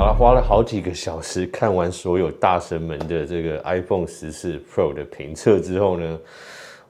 好了，花了好几个小时看完所有大神们的这个 iPhone 十四 Pro 的评测之后呢，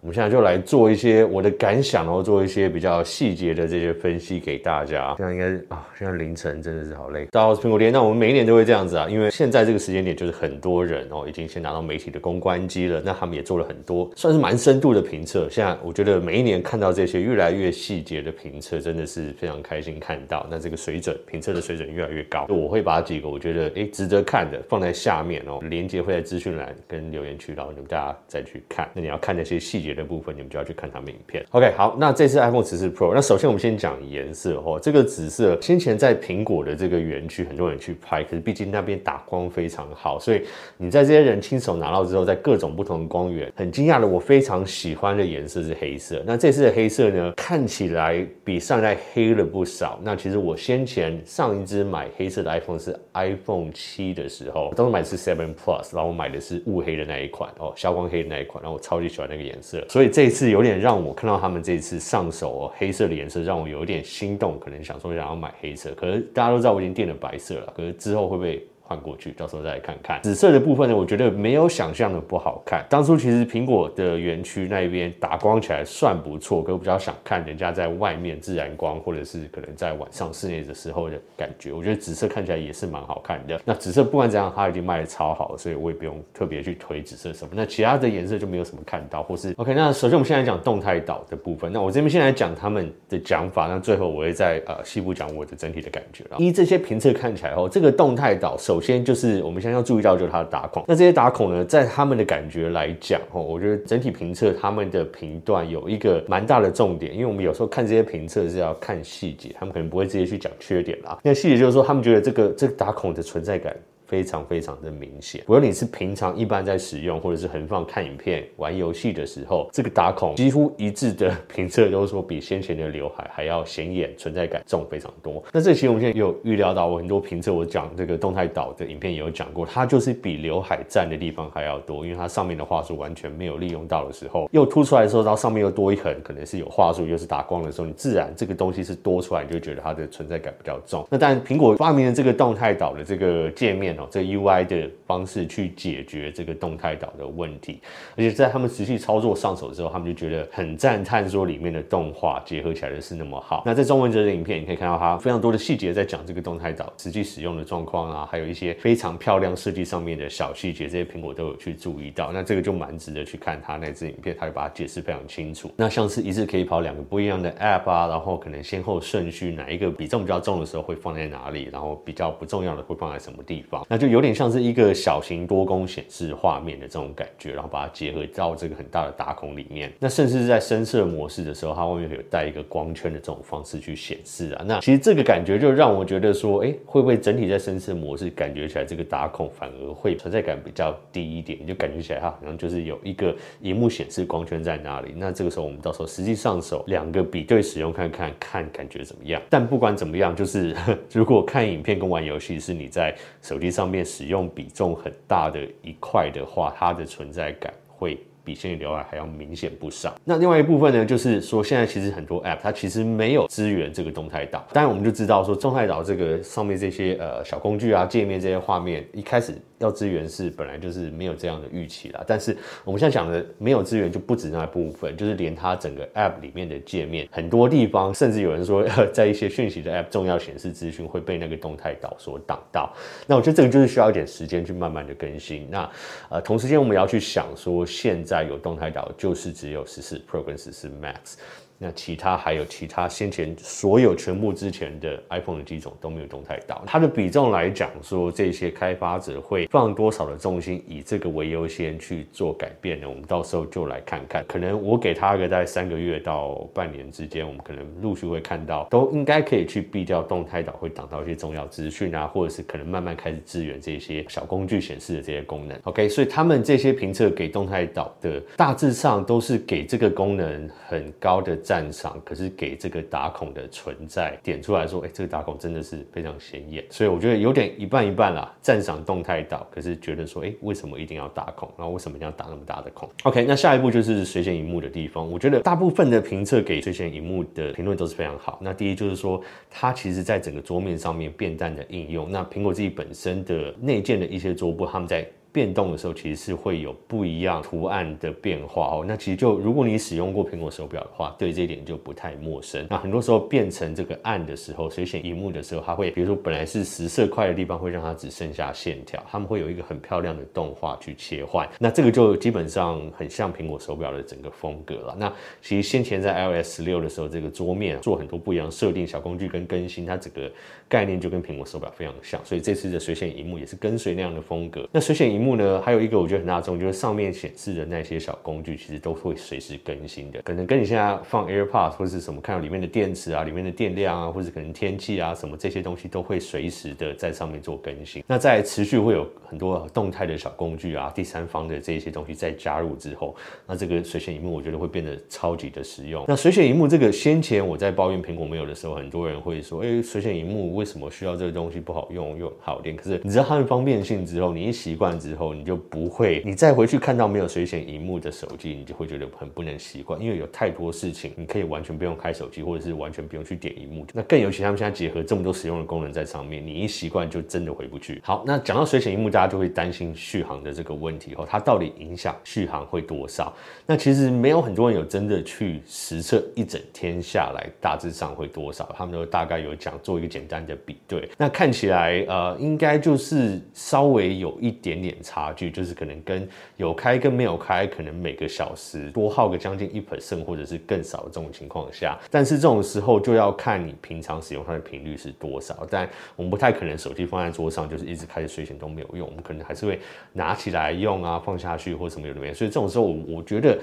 我们现在就来做一些我的感想，然后做一些比较细节的这些分析给大家。现在应该啊，现在凌晨真的是好累。大家好，苹果店。那我们每一年都会这样子啊，因为现在这个时间点就是很多人哦已经先拿到媒体的公关机了，那他们也做了很多算是蛮深度的评测。现在我觉得每一年看到这些越来越细节的评测，真的是非常开心看到。那这个水准评测的水准越来越高，我会把几个我觉得诶值得看的放在下面哦，连接会在资讯栏跟留言区，然后你们大家再去看。那你要看那些细节。别的部分，你们就要去看他们影片。OK，好，那这次 iPhone 十四 Pro，那首先我们先讲颜色哦。这个紫色，先前在苹果的这个园区，很多人去拍，可是毕竟那边打光非常好，所以你在这些人亲手拿到之后，在各种不同的光源，很惊讶的，我非常喜欢的颜色是黑色。那这次的黑色呢，看起来比上一代黑了不少。那其实我先前上一支买黑色的 iPhone 是 iPhone 七的时候，当时买的是 Seven Plus，然后我买的是雾黑的那一款哦，消光黑的那一款，然后我超级喜欢那个颜色。所以这一次有点让我看到他们这一次上手哦，黑色的颜色让我有点心动，可能想说想要买黑色。可是大家都知道我已经订了白色了，可是之后会不会？换过去，到时候再来看看。紫色的部分呢，我觉得没有想象的不好看。当初其实苹果的园区那边打光起来算不错，可我比较想看人家在外面自然光，或者是可能在晚上室内的时候的感觉。我觉得紫色看起来也是蛮好看的。那紫色不管怎样，它已经卖得超好，所以我也不用特别去推紫色什么。那其他的颜色就没有什么看到，或是 OK。那首先我们现在讲动态岛的部分。那我这边先来讲他们的讲法，那最后我会再呃细部讲我的整体的感觉了。依这些评测看起来后，这个动态岛首。首先就是我们现在要注意到，就是它的打孔。那这些打孔呢，在他们的感觉来讲，哦，我觉得整体评测他们的评断有一个蛮大的重点，因为我们有时候看这些评测是要看细节，他们可能不会直接去讲缺点啦。那细节就是说，他们觉得这个这个打孔的存在感。非常非常的明显，无论你是平常一般在使用，或者是横放看影片、玩游戏的时候，这个打孔几乎一致的评测都说比先前的刘海还要显眼，存在感重非常多。那这期我们现在有预料到，我很多评测我讲这个动态岛的影片也有讲过，它就是比刘海占的地方还要多，因为它上面的话术完全没有利用到的时候，又凸出来的时候，到上面又多一横，可能是有话术，又是打光的时候，你自然这个东西是多出来，你就觉得它的存在感比较重。那但苹果发明了这个动态岛的这个界面这 UI 的。方式去解决这个动态岛的问题，而且在他们实际操作上手之后，他们就觉得很赞叹，说里面的动画结合起来的是那么好。那在中文这的影片，你可以看到它非常多的细节在讲这个动态岛实际使用的状况啊，还有一些非常漂亮设计上面的小细节，这些苹果都有去注意到。那这个就蛮值得去看它那支影片，它会把它解释非常清楚。那像是一次可以跑两个不一样的 App 啊，然后可能先后顺序哪一个比重比较重的时候会放在哪里，然后比较不重要的会放在什么地方，那就有点像是一个小型多工显示画面的这种感觉，然后把它结合到这个很大的打孔里面。那甚至是在深色模式的时候，它外面有带一个光圈的这种方式去显示啊。那其实这个感觉就让我觉得说，哎，会不会整体在深色模式感觉起来这个打孔反而会存在感比较低一点？你就感觉起来它好像就是有一个荧幕显示光圈在那里。那这个时候我们到时候实际上手两个比对使用看看看感觉怎么样？但不管怎么样，就是如果看影片跟玩游戏是你在手机上面使用比重很大的一块的话，它的存在感会比先前刘海还要明显不少。那另外一部分呢，就是说现在其实很多 App 它其实没有支援这个动态岛。当然我们就知道说动态岛这个上面这些呃小工具啊、界面这些画面一开始。要支援是本来就是没有这样的预期啦，但是我们现在讲的没有支援就不止那部分，就是连它整个 App 里面的界面，很多地方甚至有人说，在一些讯息的 App 重要显示资讯会被那个动态岛所挡到。那我觉得这个就是需要一点时间去慢慢的更新。那呃，同时间我们也要去想说，现在有动态岛就是只有十四 Pro 跟十四 Max。那其他还有其他先前所有全部之前的 iPhone 的机种都没有动态岛，它的比重来讲说，这些开发者会放多少的重心以这个为优先去做改变呢？我们到时候就来看看。可能我给他个大概三个月到半年之间，我们可能陆续会看到，都应该可以去避掉动态岛会挡到一些重要资讯啊，或者是可能慢慢开始支援这些小工具显示的这些功能。OK，所以他们这些评测给动态岛的大致上都是给这个功能很高的。赞赏，可是给这个打孔的存在点出来说，哎，这个打孔真的是非常显眼，所以我觉得有点一半一半啦，赞赏动态岛，可是觉得说，哎，为什么一定要打孔？然后为什么一定要打那么大的孔？OK，那下一步就是水显荧幕的地方，我觉得大部分的评测给水显荧幕的评论都是非常好。那第一就是说，它其实在整个桌面上面变淡的应用，那苹果自己本身的内建的一些桌布，他们在变动的时候，其实是会有不一样图案的变化哦。那其实就如果你使用过苹果手表的话，对这一点就不太陌生。那很多时候变成这个暗的时候，水显荧幕的时候，它会比如说本来是十色块的地方，会让它只剩下线条，他们会有一个很漂亮的动画去切换。那这个就基本上很像苹果手表的整个风格了。那其实先前在 iOS 十六的时候，这个桌面做很多不一样设定、小工具跟更新，它整个概念就跟苹果手表非常像。所以这次的水显荧幕也是跟随那样的风格。那水显荧幕呢，还有一个我觉得很大众，就是上面显示的那些小工具，其实都会随时更新的。可能跟你现在放 AirPods 或是什么，看到里面的电池啊、里面的电量啊，或者可能天气啊什么这些东西，都会随时的在上面做更新。那在持续会有很多动态的小工具啊、第三方的这些东西在加入之后，那这个水显荧幕我觉得会变得超级的实用。那水显荧幕这个先前我在抱怨苹果没有的时候，很多人会说，哎、欸，水显荧幕为什么需要这个东西？不好用又好点。可是你知道它的方便性之后，你一习惯之后，你就不会，你再回去看到没有水显荧幕的手机，你就会觉得很不能习惯，因为有太多事情你可以完全不用开手机，或者是完全不用去点荧幕。那更尤其他们现在结合这么多实用的功能在上面，你一习惯就真的回不去。好，那讲到水显萤幕，大家就会担心续航的这个问题哦，它到底影响续航会多少？那其实没有很多人有真的去实测一整天下来大致上会多少，他们都大概有讲做一个简单的的比对。那看起来呃，应该就是稍微有一点点差距，就是可能跟有开跟没有开，可能每个小时多耗个将近一 percent，或者是更少这种情况下，但是这种时候就要看你平常使用它的频率是多少。但我们不太可能手机放在桌上，就是一直开着睡醒都没有用，我们可能还是会拿起来用啊，放下去或什么有的没。所以这种时候，我我觉得。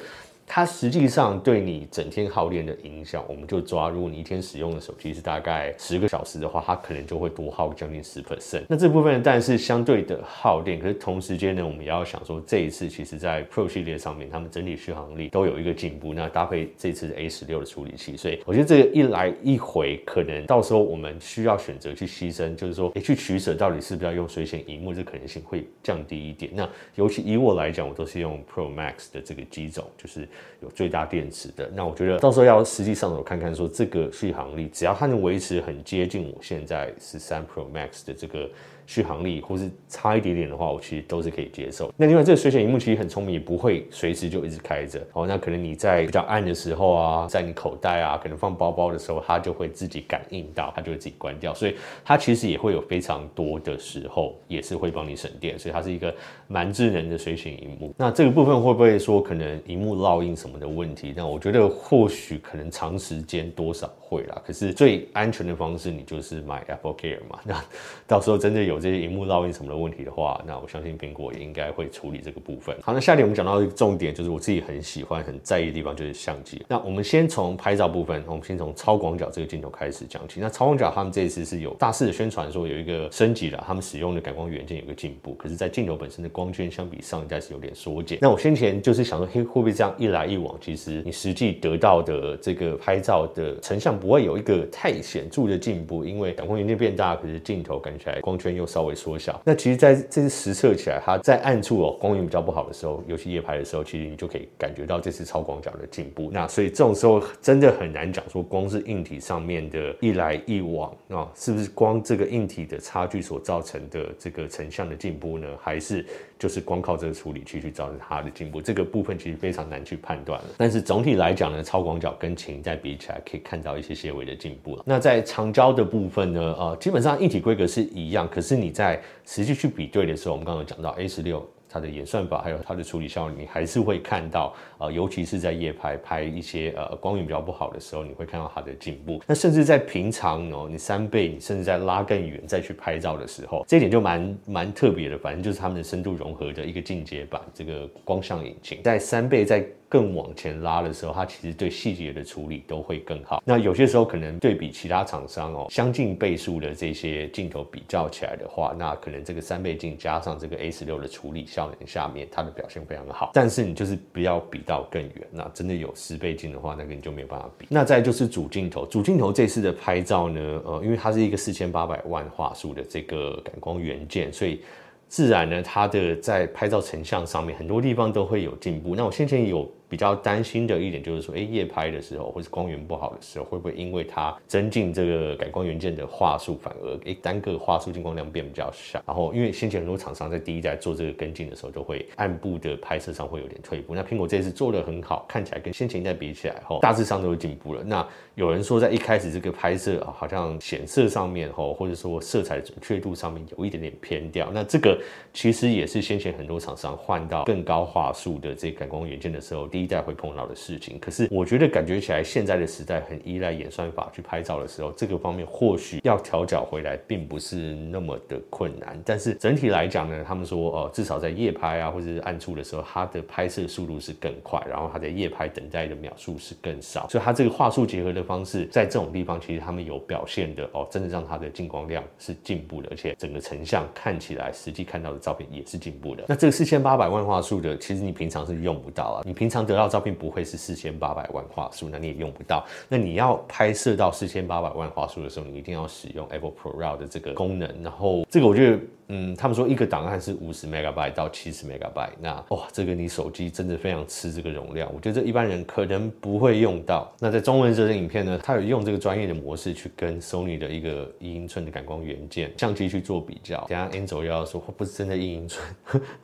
它实际上对你整天耗电的影响，我们就抓，如果你一天使用的手机是大概十个小时的话，它可能就会多耗将近十 percent。那这部分但是相对的耗电，可是同时间呢，我们也要想说，这一次其实在 Pro 系列上面，他们整体续航力都有一个进步。那搭配这次的 A 十六的处理器，所以我觉得这个一来一回，可能到时候我们需要选择去牺牲，就是说，诶，去取舍到底是不是要用水显萤幕，这可能性会降低一点。那尤其以我来讲，我都是用 Pro Max 的这个机种，就是。有最大电池的，那我觉得到时候要实际上手看看，说这个续航力，只要它能维持很接近我现在十三 Pro Max 的这个。续航力或是差一点点的话，我其实都是可以接受。那另外这个水显萤幕其实很聪明，也不会随时就一直开着。哦，那可能你在比较暗的时候啊，在你口袋啊，可能放包包的时候，它就会自己感应到，它就会自己关掉。所以它其实也会有非常多的时候，也是会帮你省电。所以它是一个蛮智能的水显萤幕。那这个部分会不会说可能萤幕烙印什么的问题？那我觉得或许可能长时间多少会啦。可是最安全的方式，你就是买 Apple Care 嘛。那到时候真的有。这些荧幕烙印什么的问题的话，那我相信苹果也应该会处理这个部分。好，那下一点我们讲到一个重点，就是我自己很喜欢、很在意的地方，就是相机。那我们先从拍照部分，我们先从超广角这个镜头开始讲起。那超广角他们这一次是有大肆的宣传说有一个升级了，他们使用的感光元件有个进步，可是，在镜头本身的光圈相比上一代是有点缩减。那我先前就是想说，嘿，会不会这样一来一往，其实你实际得到的这个拍照的成像不会有一个太显著的进步，因为感光元件变大，可是镜头感觉起来光圈又稍微缩小。那其实，在这次实测起来，它在暗处哦，光影比较不好的时候，尤其夜拍的时候，其实你就可以感觉到这次超广角的进步。那所以这种时候真的很难讲说，光是硬体上面的一来一往啊，是不是光这个硬体的差距所造成的这个成像的进步呢？还是就是光靠这个处理器去造成它的进步？这个部分其实非常难去判断了。但是总体来讲呢，超广角跟琴在比起来，可以看到一些些微的进步了。那在长焦的部分呢，呃，基本上一体规格是一样，可是你在实际去比对的时候，我们刚刚讲到 A 十六。它的演算法还有它的处理效率，你还是会看到，呃，尤其是在夜拍拍一些呃光源比较不好的时候，你会看到它的进步。那甚至在平常哦，你三倍，你甚至在拉更远再去拍照的时候，这一点就蛮蛮特别的。反正就是他们的深度融合的一个进阶版，这个光像引擎在三倍在更往前拉的时候，它其实对细节的处理都会更好。那有些时候可能对比其他厂商哦，相近倍数的这些镜头比较起来的话，那可能这个三倍镜加上这个 A 十六的处理效能下面，它的表现非常好。但是你就是不要比到更远，那真的有十倍镜的话，那个你就没有办法比。那再就是主镜头，主镜头这次的拍照呢，呃，因为它是一个四千八百万画素的这个感光元件，所以。自然呢，它的在拍照成像上面很多地方都会有进步。那我先前有。比较担心的一点就是说，哎，夜拍的时候或是光源不好的时候，会不会因为它增进这个感光元件的画素，反而哎单个画素进光量变比较小？然后因为先前很多厂商在第一代做这个跟进的时候，都会暗部的拍摄上会有点退步。那苹果这次做的很好，看起来跟先前一代比起来，吼大致上都有进步了。那有人说在一开始这个拍摄啊，好像显色上面吼，或者说色彩准确度上面有一点点偏掉。那这个其实也是先前很多厂商换到更高画素的这感光元件的时候。第一代会碰到的事情，可是我觉得感觉起来现在的时代很依赖演算法去拍照的时候，这个方面或许要调角回来并不是那么的困难。但是整体来讲呢，他们说哦，至少在夜拍啊或者是暗处的时候，它的拍摄速度是更快，然后它的夜拍等待的秒数是更少，所以它这个画素结合的方式，在这种地方其实他们有表现的哦，真的让它的进光量是进步的，而且整个成像看起来实际看到的照片也是进步的。那这个四千八百万画素的，其实你平常是用不到啊，你平常得到照片不会。是四千八百万画素，那你也用不到。那你要拍摄到四千八百万画素的时候，你一定要使用 Apple ProRAW 的这个功能。然后这个我觉得。嗯，他们说一个档案是五十 megabyte 到七十 megabyte，那哇，这个你手机真的非常吃这个容量，我觉得这一般人可能不会用到。那在中文这支影片呢，它有用这个专业的模式去跟 Sony 的一个一英寸的感光元件相机去做比较。等下 Angel 要说不是真的一英寸，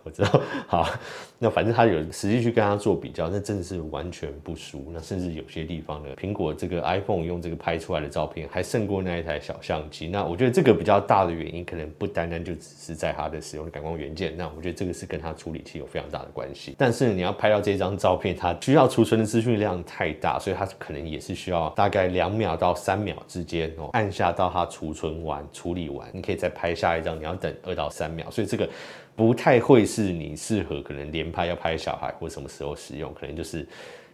我知道。好，那反正他有实际去跟他做比较，那真的是完全不输。那甚至有些地方呢，苹果这个 iPhone 用这个拍出来的照片还胜过那一台小相机。那我觉得这个比较大的原因，可能不单单就只是在它的使用的感光元件，那我觉得这个是跟它处理器有非常大的关系。但是你要拍到这张照片，它需要储存的资讯量太大，所以它可能也是需要大概两秒到三秒之间哦，按下到它储存完、处理完，你可以再拍下一张，你要等二到三秒，所以这个不太会是你适合可能连拍要拍小孩或什么时候使用，可能就是。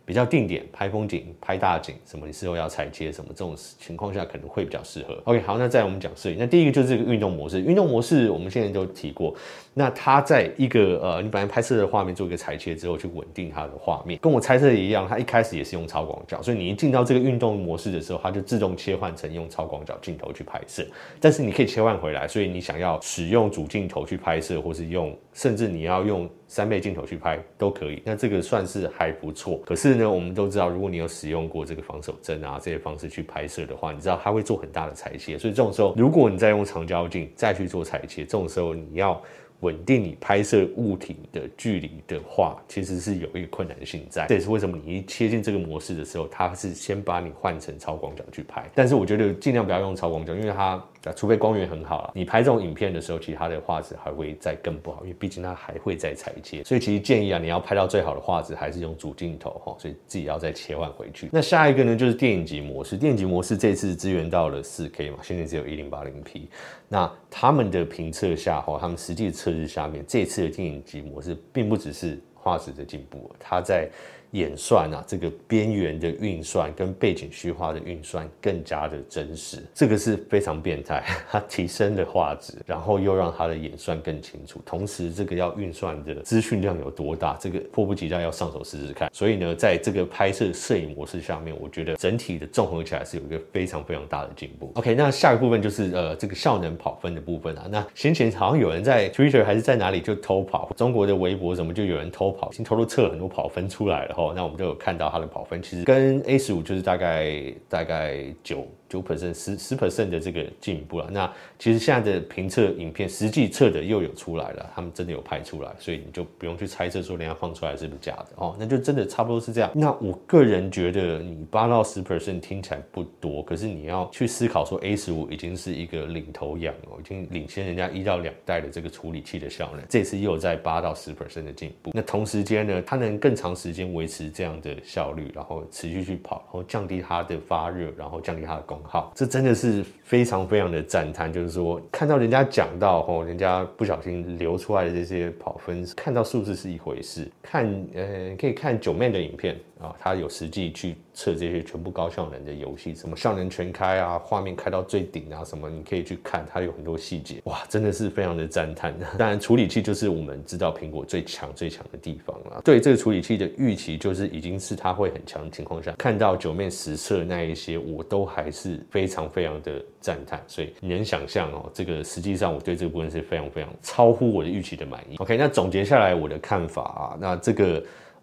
比较定点拍风景、拍大景，什么你事后要裁切什么，这种情况下可能会比较适合。OK，好，那再我们讲摄影。那第一个就是这个运动模式，运动模式我们现在都提过。那它在一个呃，你本来拍摄的画面做一个裁切之后，去稳定它的画面，跟我猜测一样，它一开始也是用超广角，所以你一进到这个运动模式的时候，它就自动切换成用超广角镜头去拍摄。但是你可以切换回来，所以你想要使用主镜头去拍摄，或是用，甚至你要用。三倍镜头去拍都可以，那这个算是还不错。可是呢，我们都知道，如果你有使用过这个防手针啊这些方式去拍摄的话，你知道它会做很大的裁切。所以这种时候，如果你再用长焦镜再去做裁切，这种时候你要。稳定你拍摄物体的距离的话，其实是有一个困难性在。这也是为什么你一切进这个模式的时候，它是先把你换成超广角去拍。但是我觉得尽量不要用超广角，因为它除非光源很好了，你拍这种影片的时候，其实它的画质还会再更不好，因为毕竟它还会再裁切。所以其实建议啊，你要拍到最好的画质，还是用主镜头哈。所以自己要再切换回去。那下一个呢，就是电影级模式。电影级模式这次支援到了 4K 嘛，现在只有一零八零 P。那他们的评测下哈，他们实际测试下面，这次的电影级模式并不只是画质的进步，它在。演算啊，这个边缘的运算跟背景虚化的运算更加的真实，这个是非常变态。它提升了画质，然后又让它的演算更清楚，同时这个要运算的资讯量有多大，这个迫不及待要上手试试看。所以呢，在这个拍摄摄影模式下面，我觉得整体的综合起来是有一个非常非常大的进步。OK，那下一个部分就是呃这个效能跑分的部分啊。那先前好像有人在 Twitter 还是在哪里就偷跑，中国的微博怎么就有人偷跑，已经偷偷测了很多跑分出来了。哦，那我们就有看到它的跑分，其实跟 A 十五就是大概大概九。九 percent 十十 percent 的这个进步了。那其实现在的评测影片实际测的又有出来了，他们真的有拍出来，所以你就不用去猜测说人家放出来是不是假的哦。那就真的差不多是这样。那我个人觉得你八到十 percent 听起来不多，可是你要去思考说 A 十五已经是一个领头羊哦，已经领先人家一到两代的这个处理器的效能，这次又在八到十 percent 的进步。那同时间呢，它能更长时间维持这样的效率，然后持续去跑，然后降低它的发热，然后降低它的功好，这真的是非常非常的赞叹。就是说，看到人家讲到哦，人家不小心流出来的这些跑分，看到数字是一回事，看呃可以看九妹的影片啊，他有实际去测这些全部高效能的游戏，什么效能全开啊，画面开到最顶啊，什么你可以去看，它有很多细节，哇，真的是非常的赞叹。当然，处理器就是我们知道苹果最强最强的地方了。对这个处理器的预期，就是已经是它会很强的情况下，看到 Joeman 实测那一些，我都还是非常非常的赞叹。所以你能想象哦，这个实际上我对这个部分是非常非常超乎我的预期的满意。OK，那总结下来我的看法啊，那这个。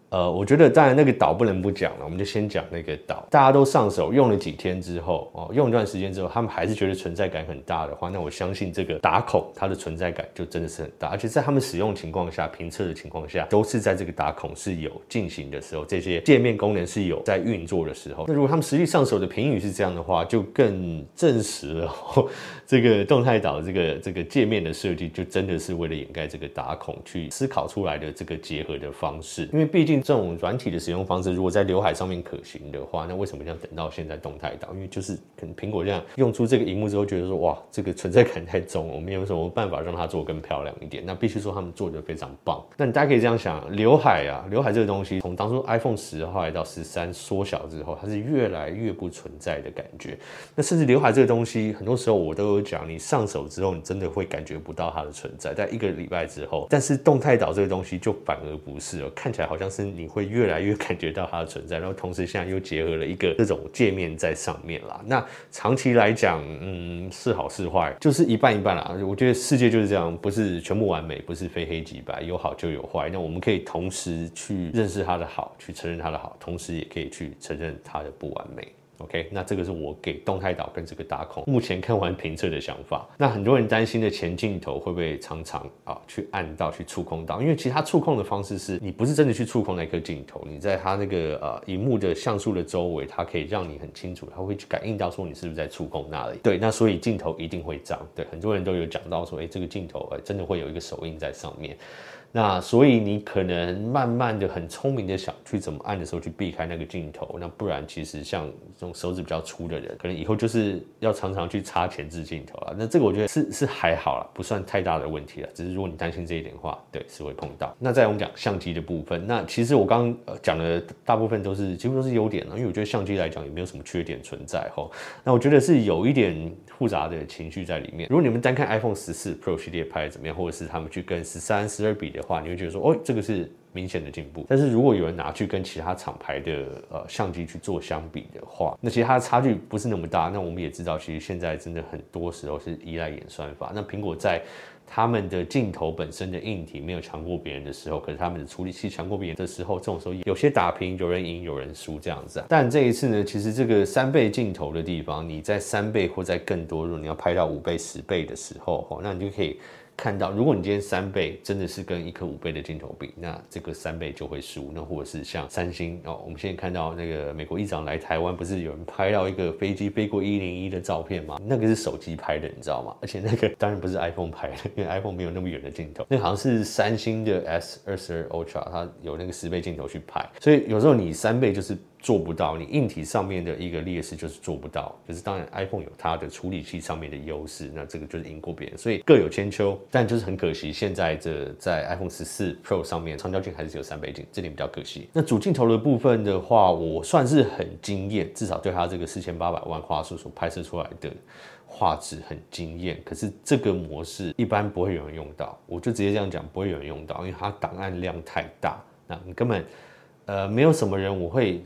呃，我觉得当然那个岛不能不讲了，我们就先讲那个岛。大家都上手用了几天之后，哦，用一段时间之后，他们还是觉得存在感很大的话，那我相信这个打孔它的存在感就真的是很大，而且在他们使用情况下、评测的情况下，都是在这个打孔是有进行的时候，这些界面功能是有在运作的时候。那如果他们实际上手的评语是这样的话，就更证实了这个动态岛这个这个界面的设计，就真的是为了掩盖这个打孔去思考出来的这个结合的方式，因为毕竟。这种软体的使用方式，如果在刘海上面可行的话，那为什么要等到现在动态岛？因为就是可能苹果这样用出这个荧幕之后，觉得说哇，这个存在感太重，我们有什么办法让它做更漂亮一点？那必须说他们做的非常棒。那你大家可以这样想，刘海啊，刘海这个东西，从当初 iPhone 十后来到十三缩小之后，它是越来越不存在的感觉。那甚至刘海这个东西，很多时候我都有讲，你上手之后，你真的会感觉不到它的存在，在一个礼拜之后，但是动态岛这个东西就反而不是哦，看起来好像是。你会越来越感觉到它的存在，然后同时现在又结合了一个这种界面在上面啦。那长期来讲，嗯，是好是坏，就是一半一半啦。我觉得世界就是这样，不是全部完美，不是非黑即白，有好就有坏。那我们可以同时去认识它的好，去承认它的好，同时也可以去承认它的不完美。OK，那这个是我给动态岛跟这个打孔目前看完评测的想法。那很多人担心的前镜头会不会常常啊去按到、去触控到？因为其他触控的方式是你不是真的去触控那颗镜头，你在它那个呃荧幕的像素的周围，它可以让你很清楚，它会去感应到说你是不是在触控那里。对，那所以镜头一定会脏。对，很多人都有讲到说，哎，这个镜头哎真的会有一个手印在上面。那所以你可能慢慢的很聪明的想去怎么按的时候去避开那个镜头，那不然其实像这种手指比较粗的人，可能以后就是要常常去插前置镜头了。那这个我觉得是是还好啦，不算太大的问题了。只是如果你担心这一点的话，对，是会碰到。那再我们讲相机的部分，那其实我刚刚讲的大部分都是几乎都是优点了，因为我觉得相机来讲也没有什么缺点存在哈。那我觉得是有一点复杂的情绪在里面。如果你们单看 iPhone 十四 Pro 系列拍怎么样，或者是他们去跟十三、十二比的话，你会觉得说，哦，这个是明显的进步。但是如果有人拿去跟其他厂牌的呃相机去做相比的话，那其实它的差距不是那么大。那我们也知道，其实现在真的很多时候是依赖演算法。那苹果在他们的镜头本身的硬体没有强过别人的时候，可是他们的处理器强过别人的时候，这种时候有些打平，有人赢，有人输这样子。但这一次呢，其实这个三倍镜头的地方，你在三倍或在更多，如果你要拍到五倍、十倍的时候，那你就可以。看到，如果你今天三倍真的是跟一颗五倍的镜头比，那这个三倍就会输。那或者是像三星哦，我们现在看到那个美国议长来台湾，不是有人拍到一个飞机飞过一零一的照片吗？那个是手机拍的，你知道吗？而且那个 当然不是 iPhone 拍的，因为 iPhone 没有那么远的镜头。那好像是三星的 S 二十二 Ultra，它有那个十倍镜头去拍。所以有时候你三倍就是。做不到，你硬体上面的一个劣势就是做不到。可是当然，iPhone 有它的处理器上面的优势，那这个就是赢过别人，所以各有千秋。但就是很可惜，现在这在 iPhone 十四 Pro 上面，长焦镜还是只有三倍镜，这点比较可惜。那主镜头的部分的话，我算是很惊艳，至少对它这个四千八百万画素所拍摄出来的画质很惊艳。可是这个模式一般不会有人用到，我就直接这样讲，不会有人用到，因为它档案量太大，那你根本呃没有什么人我会。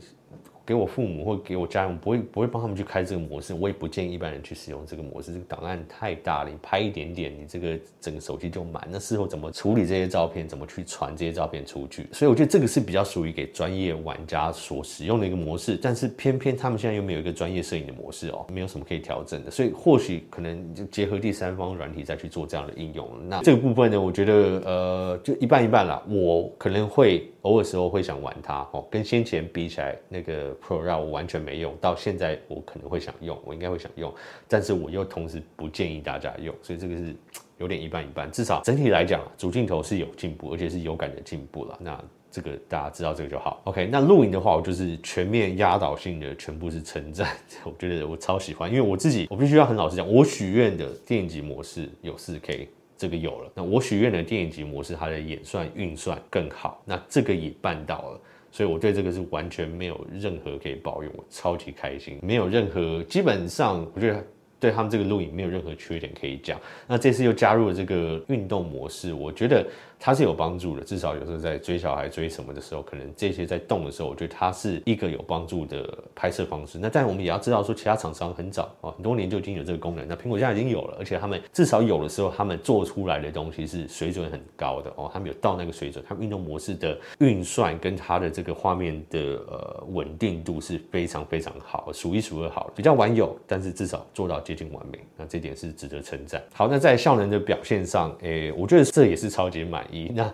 给我父母或给我家人，不会不会帮他们去开这个模式，我也不建议一般人去使用这个模式。这个档案太大了，你拍一点点，你这个整个手机就满。那事后怎么处理这些照片？怎么去传这些照片出去？所以我觉得这个是比较属于给专业玩家所使用的一个模式。但是偏偏他们现在又没有一个专业摄影的模式哦，没有什么可以调整的。所以或许可能就结合第三方软体再去做这样的应用。那这个部分呢，我觉得呃就一半一半啦。我可能会。偶尔时候会想玩它哦，跟先前比起来，那个 Pro 让我完全没用，到现在我可能会想用，我应该会想用，但是我又同时不建议大家用，所以这个是有点一半一半。至少整体来讲，主镜头是有进步，而且是有感的进步了。那这个大家知道这个就好。OK，那录影的话，我就是全面压倒性的全部是称赞，我觉得我超喜欢，因为我自己我必须要很老实讲，我许愿的电影级模式有 4K，这个有了。那我许愿的电影级模式，它的演算运算更好，那这个也办到了。所以我对这个是完全没有任何可以抱怨，我超级开心，没有任何，基本上我觉得。对他们这个录影没有任何缺点可以讲。那这次又加入了这个运动模式，我觉得它是有帮助的。至少有时候在追小孩、追什么的时候，可能这些在动的时候，我觉得它是一个有帮助的拍摄方式。那但我们也要知道说，其他厂商很早啊，很多年就已经有这个功能。那苹果现在已经有了，而且他们至少有的时候，他们做出来的东西是水准很高的哦。他们有到那个水准，他们运动模式的运算跟它的这个画面的呃稳定度是非常非常好，数一数二好。比较晚有，但是至少做到。接近完美，那这点是值得称赞。好，那在效能的表现上，诶、我觉得这也是超级满 那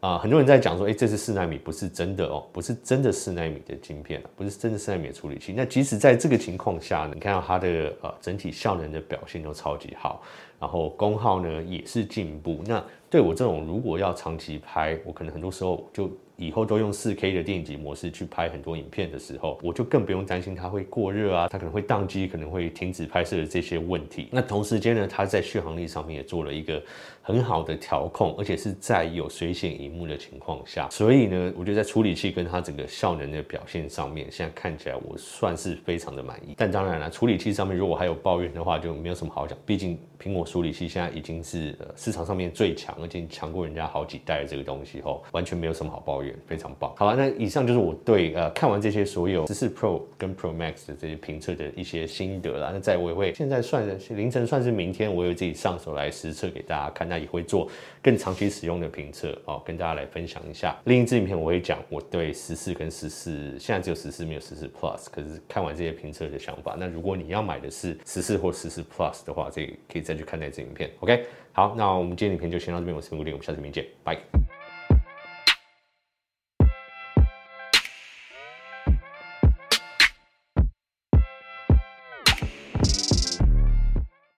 啊、很多人在讲说，诶、这是四纳米，不是真的哦，不是真的四纳米的晶片，不是真的四纳米处理器。那即使在这个情况下呢，你看到它的呃整体效能的表现都超级好，然后功耗呢也是进步。那对我这种如果要长期拍，我可能很多时候就。以后都用 4K 的电影级模式去拍很多影片的时候，我就更不用担心它会过热啊，它可能会宕机，可能会停止拍摄的这些问题。那同时间呢，它在续航力上面也做了一个很好的调控，而且是在有水显荧幕的情况下，所以呢，我觉得在处理器跟它整个效能的表现上面，现在看起来我算是非常的满意。但当然了，处理器上面如果还有抱怨的话，就没有什么好讲。毕竟苹果处理器现在已经是呃市场上面最强，而且强过人家好几代的这个东西后，完全没有什么好抱怨。非常棒，好了，那以上就是我对呃看完这些所有十四 Pro 跟 Pro Max 的这些评测的一些心得啦。那在我也会现在算凌晨，算是明天，我有自己上手来实测给大家看，那也会做更长期使用的评测哦，跟大家来分享一下。另一支影片我会讲我对十四跟十四，现在只有十四没有十四 Plus，可是看完这些评测的想法。那如果你要买的是十四或十四 Plus 的话，这可以再去看那支影片。OK，好，那我们今天影片就先到这边，我是穆迪，我们下次影片见，拜。